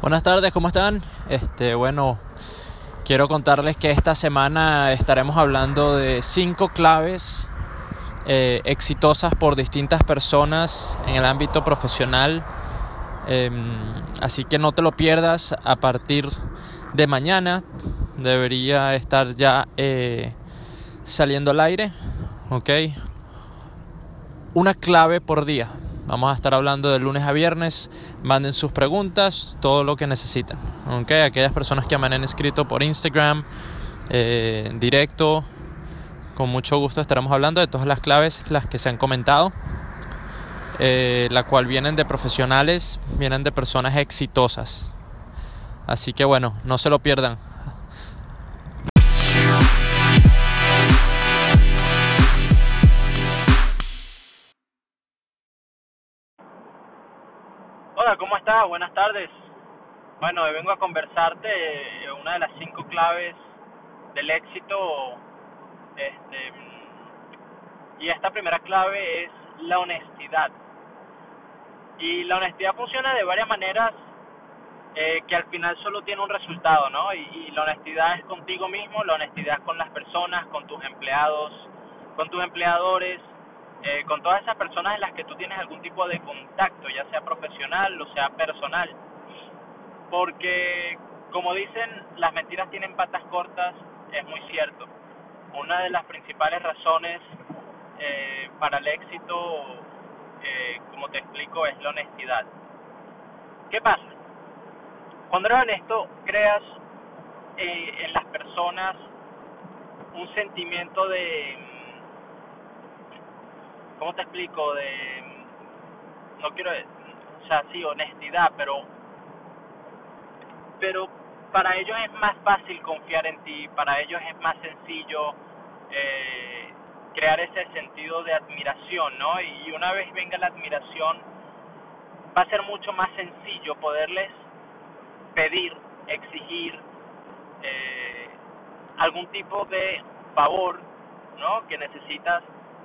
Buenas tardes, ¿cómo están? Este, bueno, quiero contarles que esta semana estaremos hablando de cinco claves eh, exitosas por distintas personas en el ámbito profesional. Em, así que no te lo pierdas a partir de mañana. Debería estar ya eh, saliendo al aire. ¿Ok? Una clave por día. Vamos a estar hablando de lunes a viernes. Manden sus preguntas, todo lo que necesiten. ¿ok? Aquellas personas que me han escrito por Instagram, eh, directo, con mucho gusto estaremos hablando de todas las claves, las que se han comentado. Eh, la cual vienen de profesionales, vienen de personas exitosas. Así que bueno, no se lo pierdan. Buenas tardes. Bueno, hoy vengo a conversarte eh, una de las cinco claves del éxito. Este, y esta primera clave es la honestidad. Y la honestidad funciona de varias maneras eh, que al final solo tiene un resultado, ¿no? Y, y la honestidad es contigo mismo, la honestidad es con las personas, con tus empleados, con tus empleadores, eh, con todas esas personas en las que tú tienes algún tipo de contacto, ya sea profesional o sea personal. Porque, como dicen, las mentiras tienen patas cortas, es muy cierto. Una de las principales razones eh, para el éxito, eh, como te explico, es la honestidad. ¿Qué pasa? Cuando eres honesto, creas eh, en las personas un sentimiento de ¿cómo te explico? De, no quiero, o sea, sí, honestidad, pero, pero para ellos es más fácil confiar en ti, para ellos es más sencillo eh, crear ese sentido de admiración, ¿no? Y una vez venga la admiración, va a ser mucho más sencillo poderles pedir, exigir eh, algún tipo de favor, ¿no? Que necesitas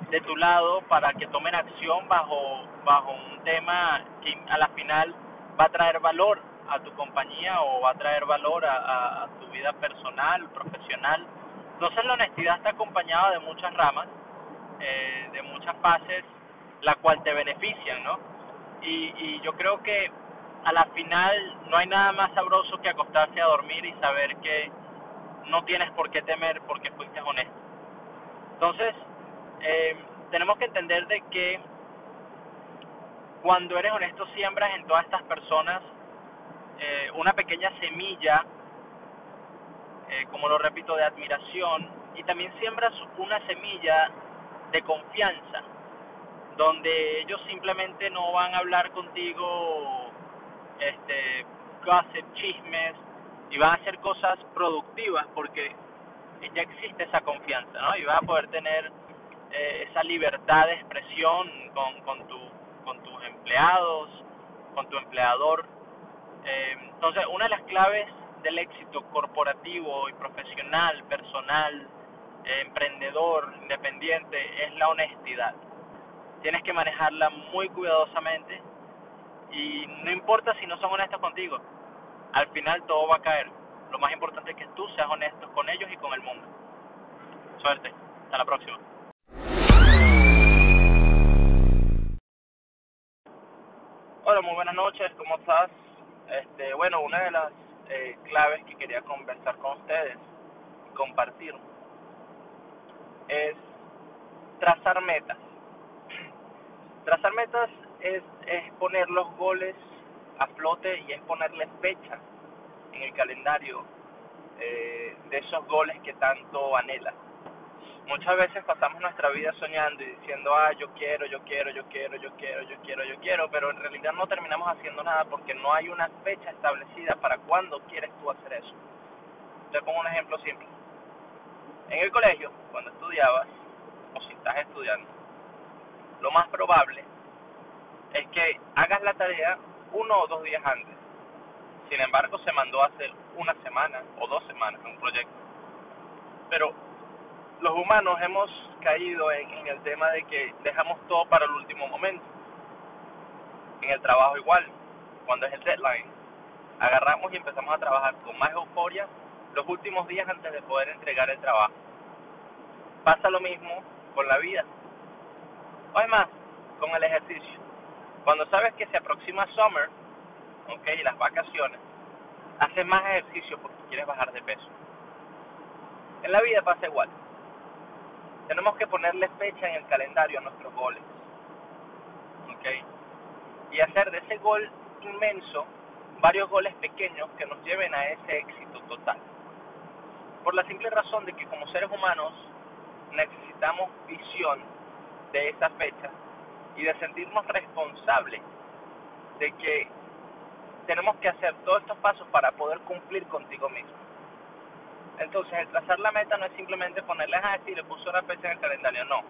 de tu lado para que tomen acción bajo bajo un tema que a la final va a traer valor a tu compañía o va a traer valor a, a, tu vida personal, profesional. Entonces la honestidad está acompañada de muchas ramas, eh, de muchas fases, la cual te benefician, ¿no? Y, y yo creo que a la final no hay nada más sabroso que acostarse a dormir y saber que no tienes por qué temer porque fuiste honesto. Entonces, eh, tenemos que entender de que cuando eres honesto siembras en todas estas personas eh, una pequeña semilla, eh, como lo repito, de admiración y también siembras una semilla de confianza, donde ellos simplemente no van a hablar contigo este gossip, chismes y van a hacer cosas productivas porque ya existe esa confianza, ¿no? Y vas a poder tener eh, esa libertad de expresión con, con, tu, con tus empleados, con tu empleador. Eh, entonces, una de las claves del éxito corporativo y profesional, personal, eh, emprendedor, independiente, es la honestidad. Tienes que manejarla muy cuidadosamente y no importa si no son honestos contigo, al final todo va a caer. Lo más importante es que tú seas honesto con ellos y con el mundo. Suerte. Hasta la próxima. Hola, muy buenas noches, ¿cómo estás? Este, bueno, una de las eh, claves que quería conversar con ustedes, compartir, es trazar metas. Trazar metas es, es poner los goles a flote y es ponerle fecha en el calendario eh, de esos goles que tanto anhelas muchas veces pasamos nuestra vida soñando y diciendo, ah, yo quiero, yo quiero, yo quiero, yo quiero, yo quiero, yo quiero, pero en realidad no terminamos haciendo nada porque no hay una fecha establecida para cuándo quieres tú hacer eso. Te pongo un ejemplo simple. En el colegio, cuando estudiabas, o si estás estudiando, lo más probable es que hagas la tarea uno o dos días antes. Sin embargo, se mandó hacer una semana o dos semanas en un proyecto. Pero los humanos hemos caído en, el tema de que dejamos todo para el último momento. En el trabajo igual, cuando es el deadline. agarramos y empezamos a trabajar con más euforia los últimos días antes de poder entregar el trabajo. Pasa lo mismo con la vida. O además, con el ejercicio. Cuando sabes que se aproxima summer, ok, las vacaciones, haces más ejercicio porque quieres bajar de peso. En la vida pasa igual. Tenemos que ponerle fecha en el calendario a nuestros goles. ¿Ok? Y hacer de ese gol inmenso varios goles pequeños que nos lleven a ese éxito total. Por la simple razón de que como seres humanos necesitamos visión de esa fecha y de sentirnos responsables de que tenemos que hacer todos estos pasos para poder cumplir contigo mismo. Entonces, el trazar la meta no es simplemente ponerle a decir, le puso una fecha en el calendario, no.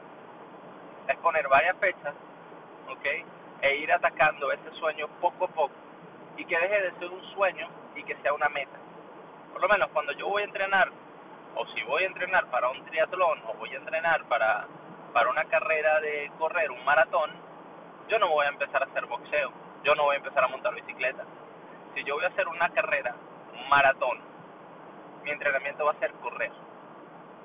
Es poner varias fechas, ¿ok? E ir atacando ese sueño poco a poco y que deje de ser un sueño y que sea una meta. Por lo menos cuando yo voy a entrenar, o si voy a entrenar para un triatlón, o voy a entrenar para, para una carrera de correr, un maratón, yo no voy a empezar a hacer boxeo, yo no voy a empezar a montar bicicleta. Si yo voy a hacer una carrera, un maratón, mi entrenamiento va a ser correr.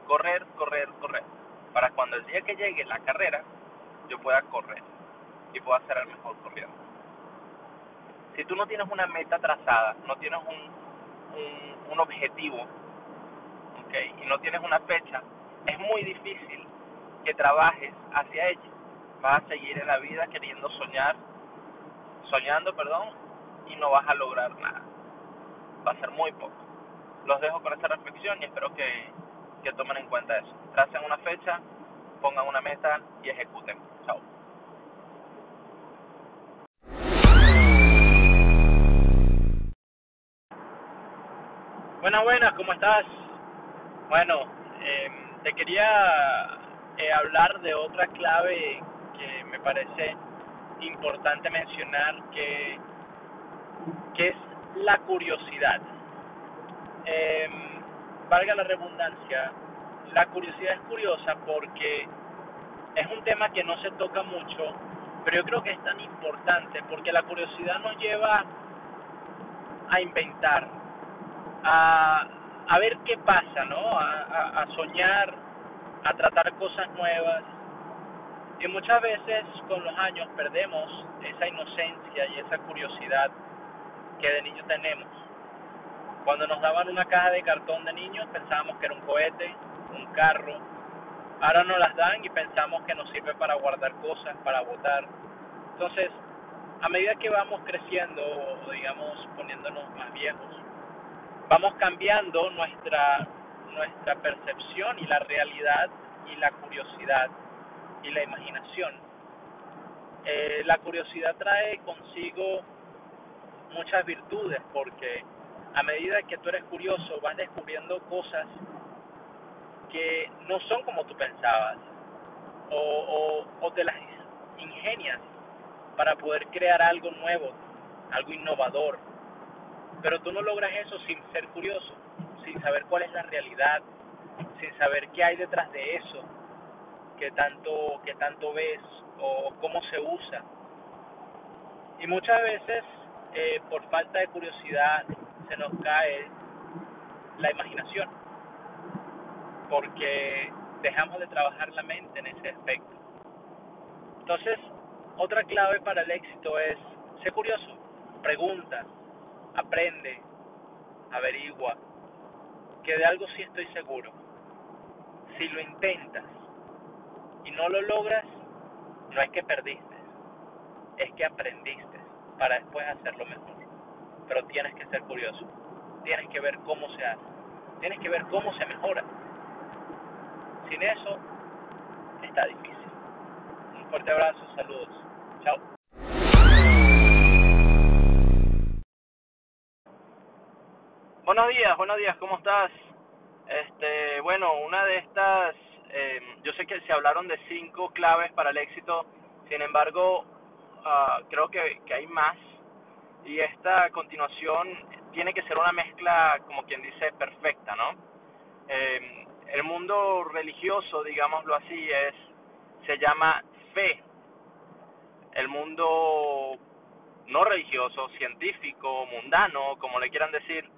Correr, correr, correr. Para cuando el día que llegue la carrera, yo pueda correr y pueda ser el mejor corriendo. Si tú no tienes una meta trazada, no tienes un, un, un objetivo, ¿okay? y no tienes una fecha, es muy difícil que trabajes hacia ella. Vas a seguir en la vida queriendo soñar, soñando, perdón, y no vas a lograr nada. Va a ser muy poco. Los dejo con esta reflexión y espero que, que tomen en cuenta eso. Tracen una fecha, pongan una meta y ejecuten. Chao. Buenas, buenas, ¿cómo estás? Bueno, eh, te quería eh, hablar de otra clave que me parece importante mencionar que, que es la curiosidad. Eh, valga la redundancia, la curiosidad es curiosa porque es un tema que no se toca mucho, pero yo creo que es tan importante porque la curiosidad nos lleva a inventar, a, a ver qué pasa, ¿no? A, a, a soñar, a tratar cosas nuevas. Y muchas veces con los años perdemos esa inocencia y esa curiosidad que de niño tenemos. Cuando nos daban una caja de cartón de niños pensábamos que era un cohete, un carro. Ahora nos las dan y pensamos que nos sirve para guardar cosas, para votar. Entonces, a medida que vamos creciendo o digamos poniéndonos más viejos, vamos cambiando nuestra nuestra percepción y la realidad y la curiosidad y la imaginación. Eh, la curiosidad trae consigo muchas virtudes porque a medida que tú eres curioso vas descubriendo cosas que no son como tú pensabas o, te las ingenias para poder crear algo nuevo, algo innovador. Pero tú no logras eso sin ser curioso, sin saber cuál es la realidad, sin saber qué hay detrás de eso, que tanto, que tanto ves o cómo se usa. Y muchas veces, eh, por falta de curiosidad, se nos cae la imaginación, porque dejamos de trabajar la mente en ese aspecto. Entonces, otra clave para el éxito es ser curioso, pregunta, aprende, averigua, que de algo sí estoy seguro. Si lo intentas y no lo logras, no es que perdiste, es que aprendiste para después hacerlo mejor. Pero tienes que ser curioso, tienes que ver cómo se hace, tienes que ver cómo se mejora. Sin eso, está difícil. Un fuerte abrazo, saludos. Chao. Buenos días, buenos días, ¿cómo estás? Este, bueno, una de estas, eh, yo sé que se hablaron de cinco claves para el éxito, sin embargo, uh, creo que hay más y esta continuación tiene que ser una mezcla, como quien dice, perfecta, ¿no? Eh, el mundo religioso, digámoslo así, es se llama fe. El mundo no religioso, científico, mundano, como le quieran decir,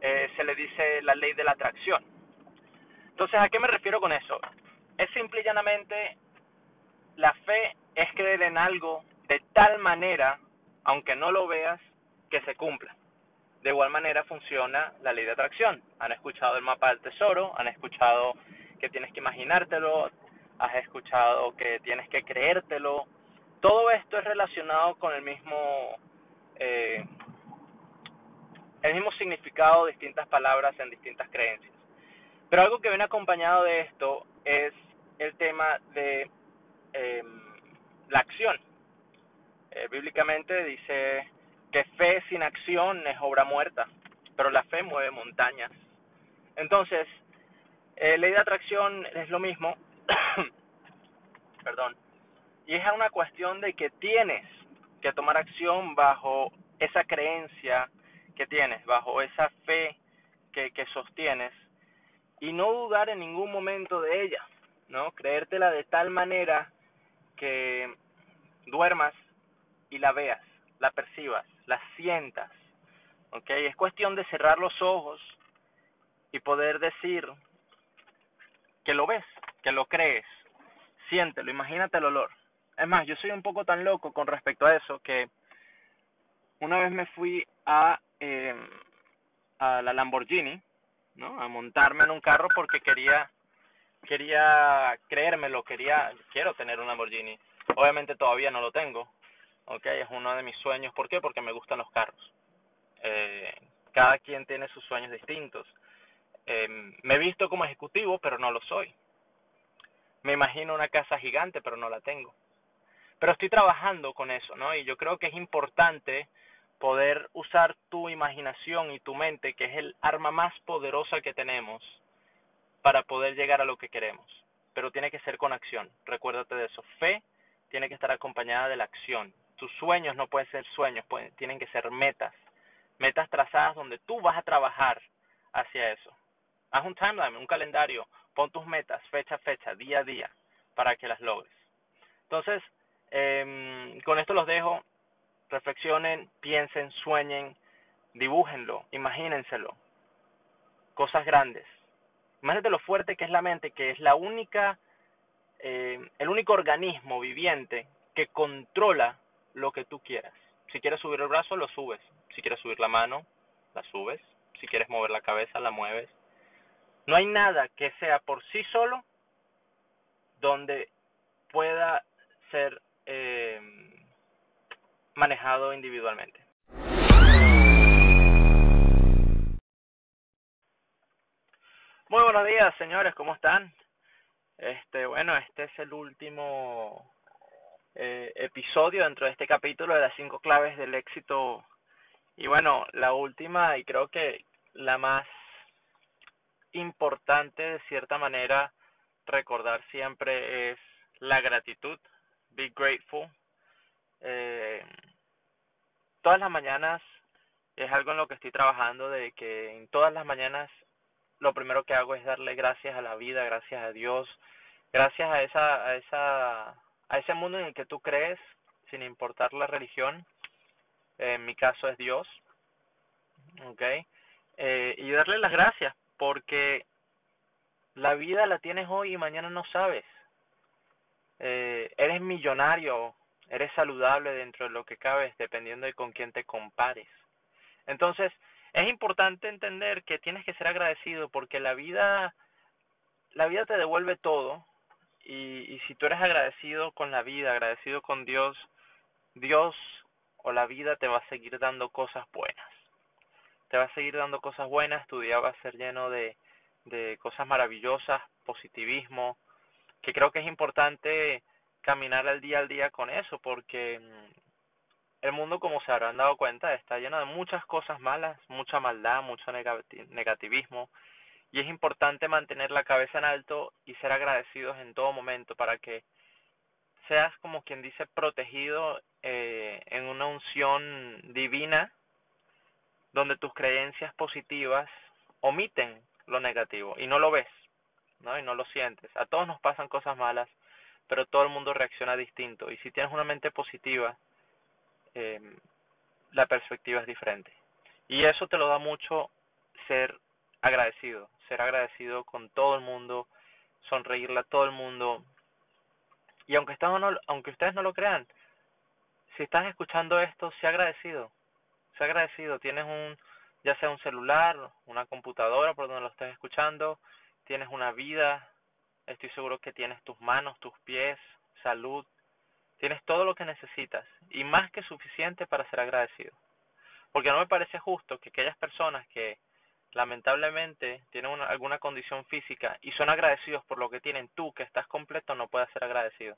eh, se le dice la ley de la atracción. Entonces, ¿a qué me refiero con eso? Es simple y llanamente, la fe es creer en algo de tal manera, aunque no lo veas, que se cumpla. De igual manera funciona la ley de atracción. Han escuchado el mapa del tesoro, han escuchado que tienes que imaginártelo, has escuchado que tienes que creértelo. Todo esto es relacionado con el mismo eh, el mismo significado, distintas palabras en distintas creencias. Pero algo que viene acompañado de esto es el tema de em, la acción. Eh, bíblicamente dice que fe sin acción es obra muerta, pero la fe mueve montañas. Entonces, eh, ley de atracción es lo mismo, perdón, y es una cuestión de que tienes que tomar acción bajo esa creencia que tienes, bajo esa fe que, que sostienes, y no dudar en ningún momento de ella, ¿no? Creértela de tal manera que duermas y la veas, la percibas, la sientas, ¿ok? Es cuestión de cerrar los ojos y poder decir que lo ves, que lo crees, siéntelo, imagínate el olor. Es más, yo soy un poco tan loco con respecto a eso que una vez me fui a, eh, a la Lamborghini, ¿no? A montarme en un carro porque quería quería creérmelo, quería quiero tener un Lamborghini. Obviamente todavía no lo tengo. ¿Ok? Es uno de mis sueños, ¿por qué? Porque me gustan los carros. Eh, cada quien tiene sus sueños distintos. Eh, me he visto como ejecutivo, pero no lo soy. Me imagino una casa gigante, pero no la tengo. Pero estoy trabajando con eso, ¿no? Y yo creo que es importante poder usar tu imaginación y tu mente, que es el arma más poderosa que tenemos para poder llegar a lo que queremos. Pero tiene que ser con acción. Recuérdate de eso. Fe tiene que estar acompañada de la acción. Tus sueños no pueden ser sueños, pueden, tienen que ser metas. Metas trazadas donde tú vas a trabajar hacia eso. Haz un timeline, un calendario, pon tus metas, fecha a fecha, día a día, para que las logres. Entonces, eh, con esto los dejo reflexionen, piensen, sueñen, dibújenlo, imagínenselo. Cosas grandes. Imagínate lo fuerte que es la mente, que es la única, eh, el único organismo viviente que controla lo que tú quieras. Si quieres subir el brazo, lo subes. Si quieres subir la mano, la subes. Si quieres mover la cabeza, la mueves. No hay nada que sea por sí solo donde pueda ser eh, manejado individualmente. Muy buenos días, señores, ¿cómo están? Este, bueno, este es el último eh, episodio dentro de este capítulo de las cinco claves del éxito. Y bueno, la última y creo que la más importante de cierta manera recordar siempre es la gratitud. Be grateful eh, todas las mañanas es algo en lo que estoy trabajando, de que en todas las mañanas lo primero que hago es darle gracias a la vida, gracias a Dios, gracias a esa, a esa, a ese mundo en el que tú crees, sin importar la religión. En mi caso es Dios, okay, eh, y darle las gracias porque la vida la tienes hoy y mañana no sabes. Eh, eres millonario eres saludable dentro de lo que cabes dependiendo de con quién te compares. Entonces, es importante entender que tienes que ser agradecido porque la vida la vida te devuelve todo y, y si tú eres agradecido con la vida, agradecido con Dios, Dios o la vida te va a seguir dando cosas buenas. Te va a seguir dando cosas buenas, tu día va a ser lleno de, de cosas maravillosas, positivismo, que creo que es importante caminar al día al día con eso, porque mm, el mundo, como se habrán dado cuenta, está lleno de muchas cosas malas, mucha maldad, mucho negativismo, y es importante mantener la cabeza en alto y ser agradecidos en todo momento para que seas, como quien dice, protegido eh, en una unción divina donde tus creencias positivas omiten lo negativo y no lo ves, ¿no? Y no lo sientes. A todos nos pasan cosas malas, pero todo el mundo reacciona distinto. Y si tienes una mente positiva, eh, la perspectiva es diferente. Y eso te lo da mucho ser agradecido, ser agradecido con todo el mundo, sonreírle a todo el mundo. Y aunque, no, aunque ustedes no lo crean, si estás escuchando esto, sea agradecido, sea agradecido. Tienes un, ya sea un celular, una computadora por donde lo estés escuchando, tienes una vida, estoy seguro que tienes tus manos, tus pies, salud, tienes todo lo que necesitas y más que suficiente para ser agradecido. Porque no me parece justo que aquellas personas que lamentablemente tienen alguna condición física y son agradecidos por lo que tienen tú, que estás completo, no puedas ser agradecido.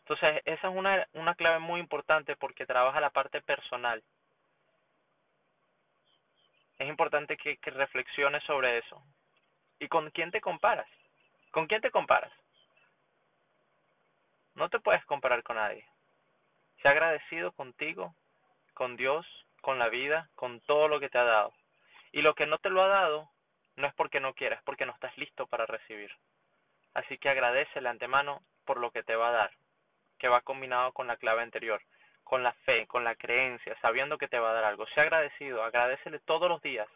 Entonces, esa es una, una clave muy importante porque trabaja la parte personal. Es importante que, que reflexiones sobre eso. ¿Y con quién te comparas? ¿Con quién te comparas? No te puedes comparar con nadie. Sea agradecido contigo, con Dios, con la vida, con todo lo que te ha dado. Y lo que no te lo ha dado no es porque no quieras, es porque no estás listo para recibir. Así que agradecele antemano por lo que te va a dar, que va combinado con la clave anterior, con la fe, con la creencia, sabiendo que te va a dar algo. Sea agradecido, agradecele todos los días,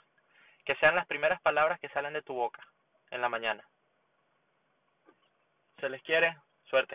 que sean las primeras palabras que salen de tu boca en la mañana. Se les quiere, suerte.